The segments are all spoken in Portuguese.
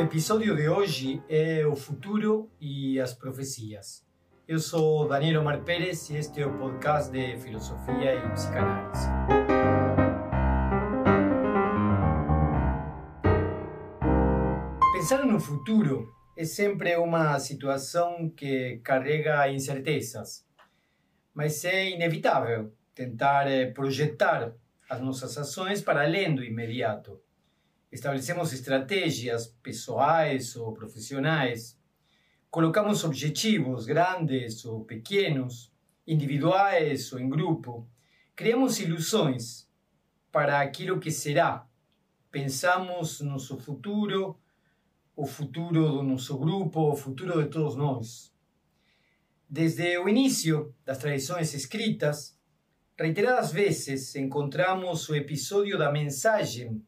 episódio de hoje é o futuro e as profecias. Eu sou Daniel Omar Pérez e este é o podcast de filosofia e psicanálise. Pensar no futuro é sempre uma situação que carrega incertezas, mas é inevitável tentar eh, projetar as nossas ações para além do imediato. Estabelecemos estratégias pessoais ou profissionais, colocamos objetivos grandes ou pequenos, individuais ou em grupo, criamos ilusões para aquilo que será, pensamos no nosso futuro, o futuro do nosso grupo, o futuro de todos nós. Desde o início das tradições escritas, reiteradas vezes encontramos o episódio da mensagem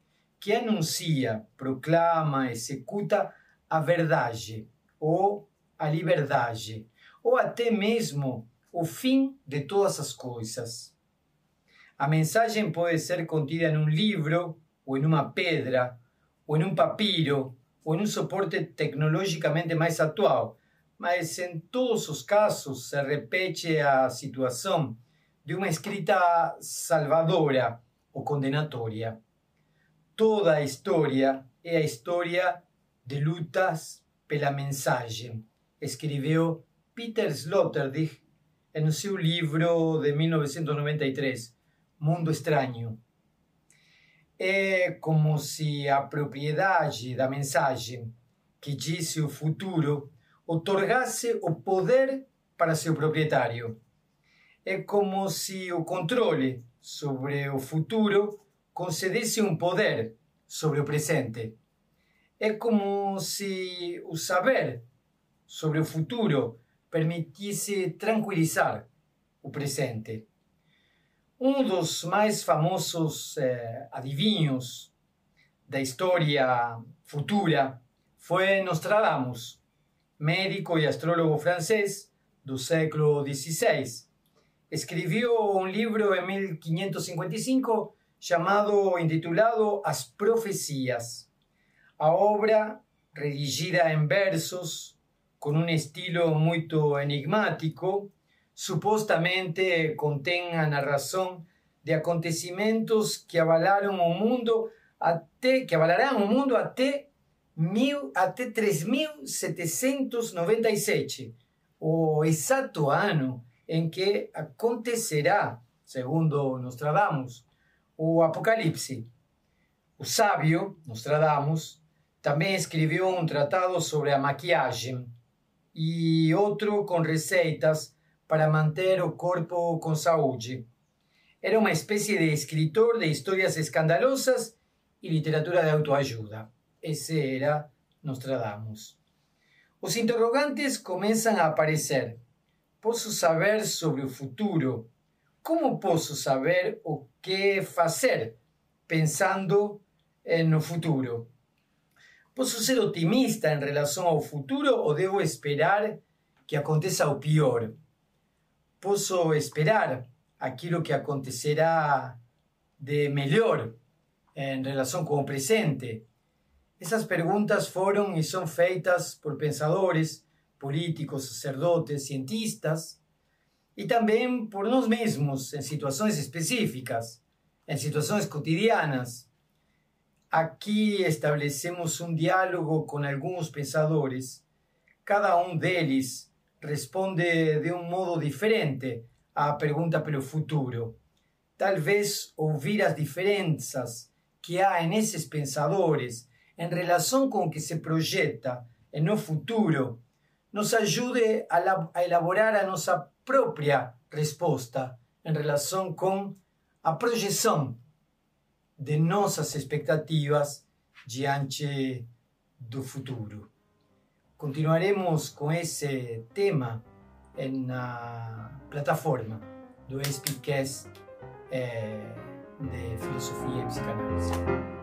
que anuncia, proclama, executa a verdade ou a liberdade, ou até mesmo o fim de todas as coisas. A mensagem pode ser contida em um livro, ou em uma pedra, ou em um papiro, ou em um suporte tecnologicamente mais atual, mas em todos os casos se repete a situação de uma escrita salvadora ou condenatória toda a história é a história de lutas pela mensagem, escreveu Peter Sloterdijk em seu livro de 1993, Mundo Estranho. É como se a propriedade da mensagem, que disse o futuro, otorgasse o poder para seu proprietário. É como se o controle sobre o futuro concedesse um poder sobre o presente. É como se o saber sobre o futuro permitisse tranquilizar o presente. Um dos mais famosos eh, adivinhos da história futura foi Nostradamus, médico e astrólogo francês do século XVI. Escreveu um livro em 1555 chamado intitulado As Profecias. A obra, redigida em versos, com um estilo muito enigmático, supostamente contém a narração de acontecimentos que avalaram o mundo até que avalarão o mundo até mil, até 3797, o exato ano em que acontecerá, segundo Nostradamus, o Apocalipse. O sábio, Nostradamus, também escreveu um tratado sobre a maquiagem e outro com receitas para manter o corpo com saúde. Era uma espécie de escritor de histórias escandalosas e literatura de autoajuda. Esse era Nostradamus. Os interrogantes começam a aparecer. Posso saber sobre o futuro como posso saber o que fazer pensando no futuro? Posso ser otimista em relação ao futuro ou devo esperar que aconteça o pior? Posso esperar aquilo que acontecerá de melhor em relação com o presente? Essas perguntas foram e são feitas por pensadores, políticos, sacerdotes, cientistas y también por nos mismos en situaciones específicas, en situaciones cotidianas. Aquí establecemos un diálogo con algunos pensadores. Cada uno de ellos responde de un modo diferente a pergunta pelo futuro. Tal vez ouvir as diferenças que hay en esos pensadores en relación con que se projeta no futuro nos ajude a elaborar a nossa própria resposta em relação com a projeção de nossas expectativas diante do futuro. Continuaremos com esse tema na plataforma do Speakcast eh, de Filosofia e Psicanálise.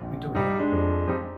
Muito obrigado.